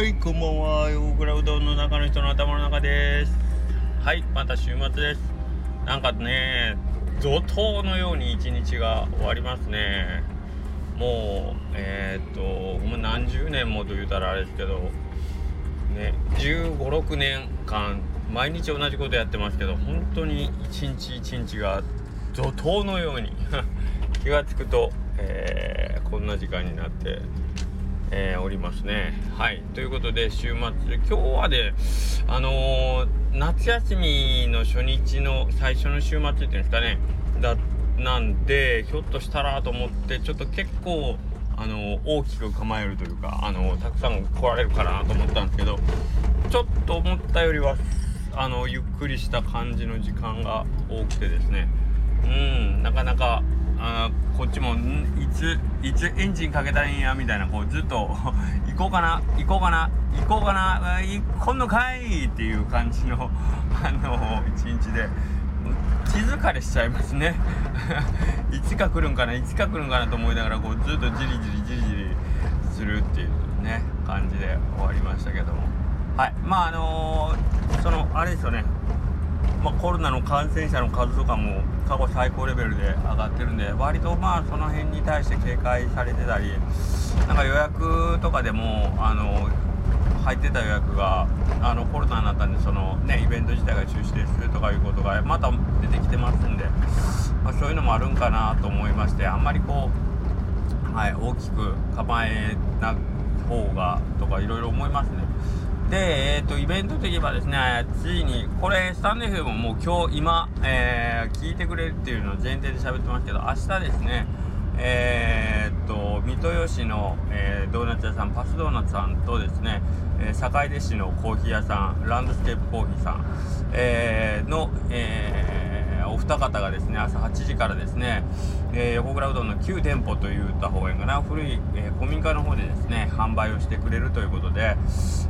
はいこんばんは。横倉うどんの中の人の頭の中です。はいまた週末です。なんかね怒涛のように一日が終わりますね。もうえー、っともう何十年もと言うたらあれですけどね1 5 6年間毎日同じことやってますけど本当に一日一日が怒涛のように 気が付くと、えー、こんな時間になってえー、おりますね。はい。ということで、週末、今日はで、あのー、夏休みの初日の最初の週末っていうんですかね、だ、なんで、ひょっとしたらと思って、ちょっと結構、あのー、大きく構えるというか、あのたくさん来られるかなと思ったんですけど、ちょっと思ったよりは、あのゆっくりした感じの時間が多くてですね、うん、なかなか、あこっちもいついつエンジンかけたいいんやみたいなこうずっと 行こうかな行こうかな行こうかな行こんのかいっていう感じの あの一日で気疲れしちゃいますね。いつか来るんかないつか来るんかなと思いながらこうずっとじりじりじりじりするっていうね感じで終わりましたけども。はい。まああのー、そのあれですよね。まあ、コロナの感染者の数とかも過去最高レベルで上がってるんで割とまあその辺に対して警戒されてたりなんか予約とかでもあの入ってた予約があのコロナになったんでそのねイベント自体が中止ですとかいうことがまた出てきてますんで、まあ、そういうのもあるんかなと思いましてあんまりこう、はい、大きく構えな方がとかいろいろ思いますね。で、えっ、ー、と、イベントといえばですね、ついに、これ、スタンド FM ももう今日、今、えー、聞いてくれるっていうのを前提で喋ってますけど、明日ですね、えー、っと、三豊市の、えー、ドーナツ屋さん、パスドーナツさんとですね、えー、坂出市のコーヒー屋さん、ランドスケープコーヒーさん、えー、の、えー、お二方がですね、朝8時からですね、えー、横倉うどんの旧店舗といった方がいいかな、古い、えー、古民家の方でですね、販売をしてくれるということで、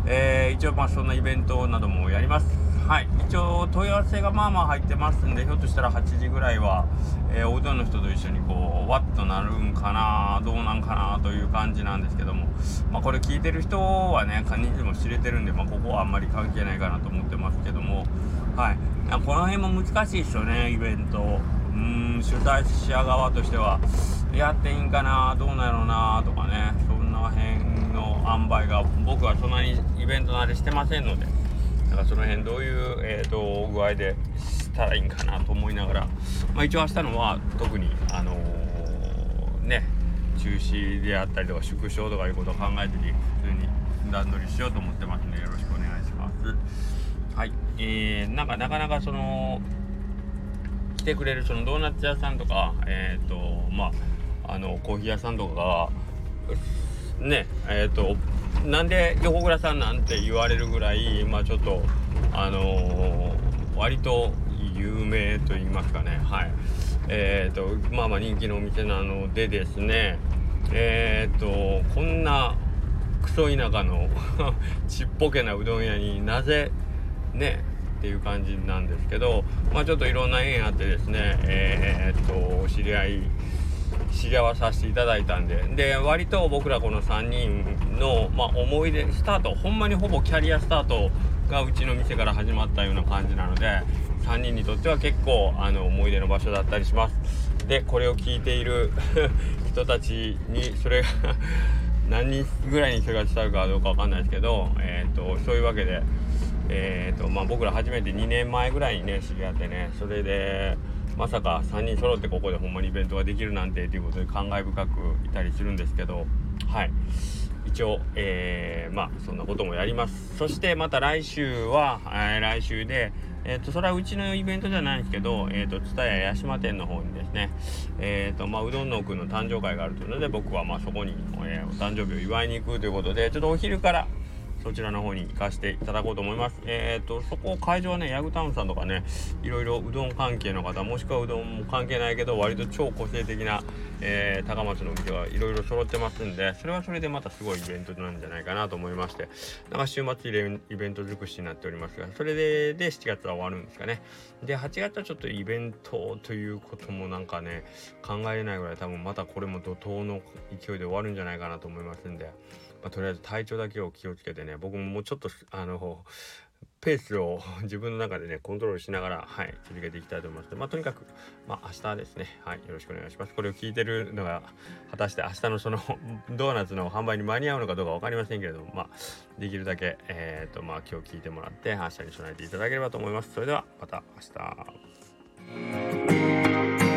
えー、一応まあそんなイベントなどもやります。はい、一応問い合わせがまあまあ入ってますんで、ひょっとしたら8時ぐらいは、えー、おうどんの人と一緒にこう、わっとなるんかな、どうなんかなという感じなんですけども、まあこれ聞いてる人はね、人数も知れてるんで、まあここはあんまり関係ないかなと思ってますけども、はい、この辺も難しいですよね、イベント。うん主催者側としてはやっていいんかなどうなんやろなとかねそんな辺の塩梅が僕はそんなにイベント慣れしてませんのでだからその辺どういう、えーと、具合でしたらいいんかなと思いながら、まあ、一応明日のは特にあのー、ね中止であったりとか縮小とかいうことを考えずに普通に段取りしようと思ってますのでよろしくお願いします。はい、えー、なんかなかなかその来てくれるそのドーナツ屋さんとかえっ、ー、とまああのコーヒー屋さんとかがねえっ、ー、となんで横倉さんなんて言われるぐらいまあちょっとあのー、割と有名と言いますかね。はい。えっ、とまあまあ人気のお店なのでですねえっ、とこんなクソ田舎の ちっぽけなうどん屋になぜねっていう感じなんですけど、まあ、ちょっといろんな縁あってですねえー、っとお知り合い知り合わさせていただいたんでで割と僕らこの3人の、まあ、思い出スタートほんまにほぼキャリアスタートがうちの店から始まったような感じなので3人にとっては結構あの思い出の場所だったりします。でこれを聞いている 人たちにそれが 何人ぐらいにそれが伝わるかどうかわかんないですけど、えーとそういうわけでえーとまあ、僕ら初めて2年前ぐらいにね知り合ってねそれでまさか3人揃ってここでほんまにイベントができるなんてということで感慨深くいたりするんですけどはい。一応、えー、まあそんなこともやります。そしてまた来週は、えー、来週でえーと、それはうちのイベントじゃないんですけど、えーと、蔦屋八島店の方にですね、えーとまあ、うどんのくんの誕生会があるというので僕はまあそこに、え、お誕生日を祝いに行くということでちょっとお昼からそちらの方に行かせていただこうと思います。えっ、ー、と、そこ会場はね、ヤグタウンさんとかね、いろいろうどん関係の方、もしくはうどんも関係ないけど、割と超個性的な、えー、高松のお店がいろいろ揃ってますんでそれはそれでまたすごいイベントなんじゃないかなと思いましてなんか週末イベント尽くしになっておりますがそれでで7月は終わるんですかねで8月はちょっとイベントということもなんかね考えれないぐらい多分またこれも怒涛の勢いで終わるんじゃないかなと思いますんで、まあ、とりあえず体調だけを気をつけてねね僕ももうちょっとあのペースを自分の中でね、コントロールしながら、はい、続けていきたいと思います。まあ、とにかく、まあ、明日ですね、はい、よろしくお願いします。これを聞いてるのが、果たして明日のそのドーナツの販売に間に合うのかどうか分かりませんけれども、まあ、できるだけ、えっ、ー、と、まあ、今日聞いてもらって、明日に備えていただければと思います。それでは、また明日。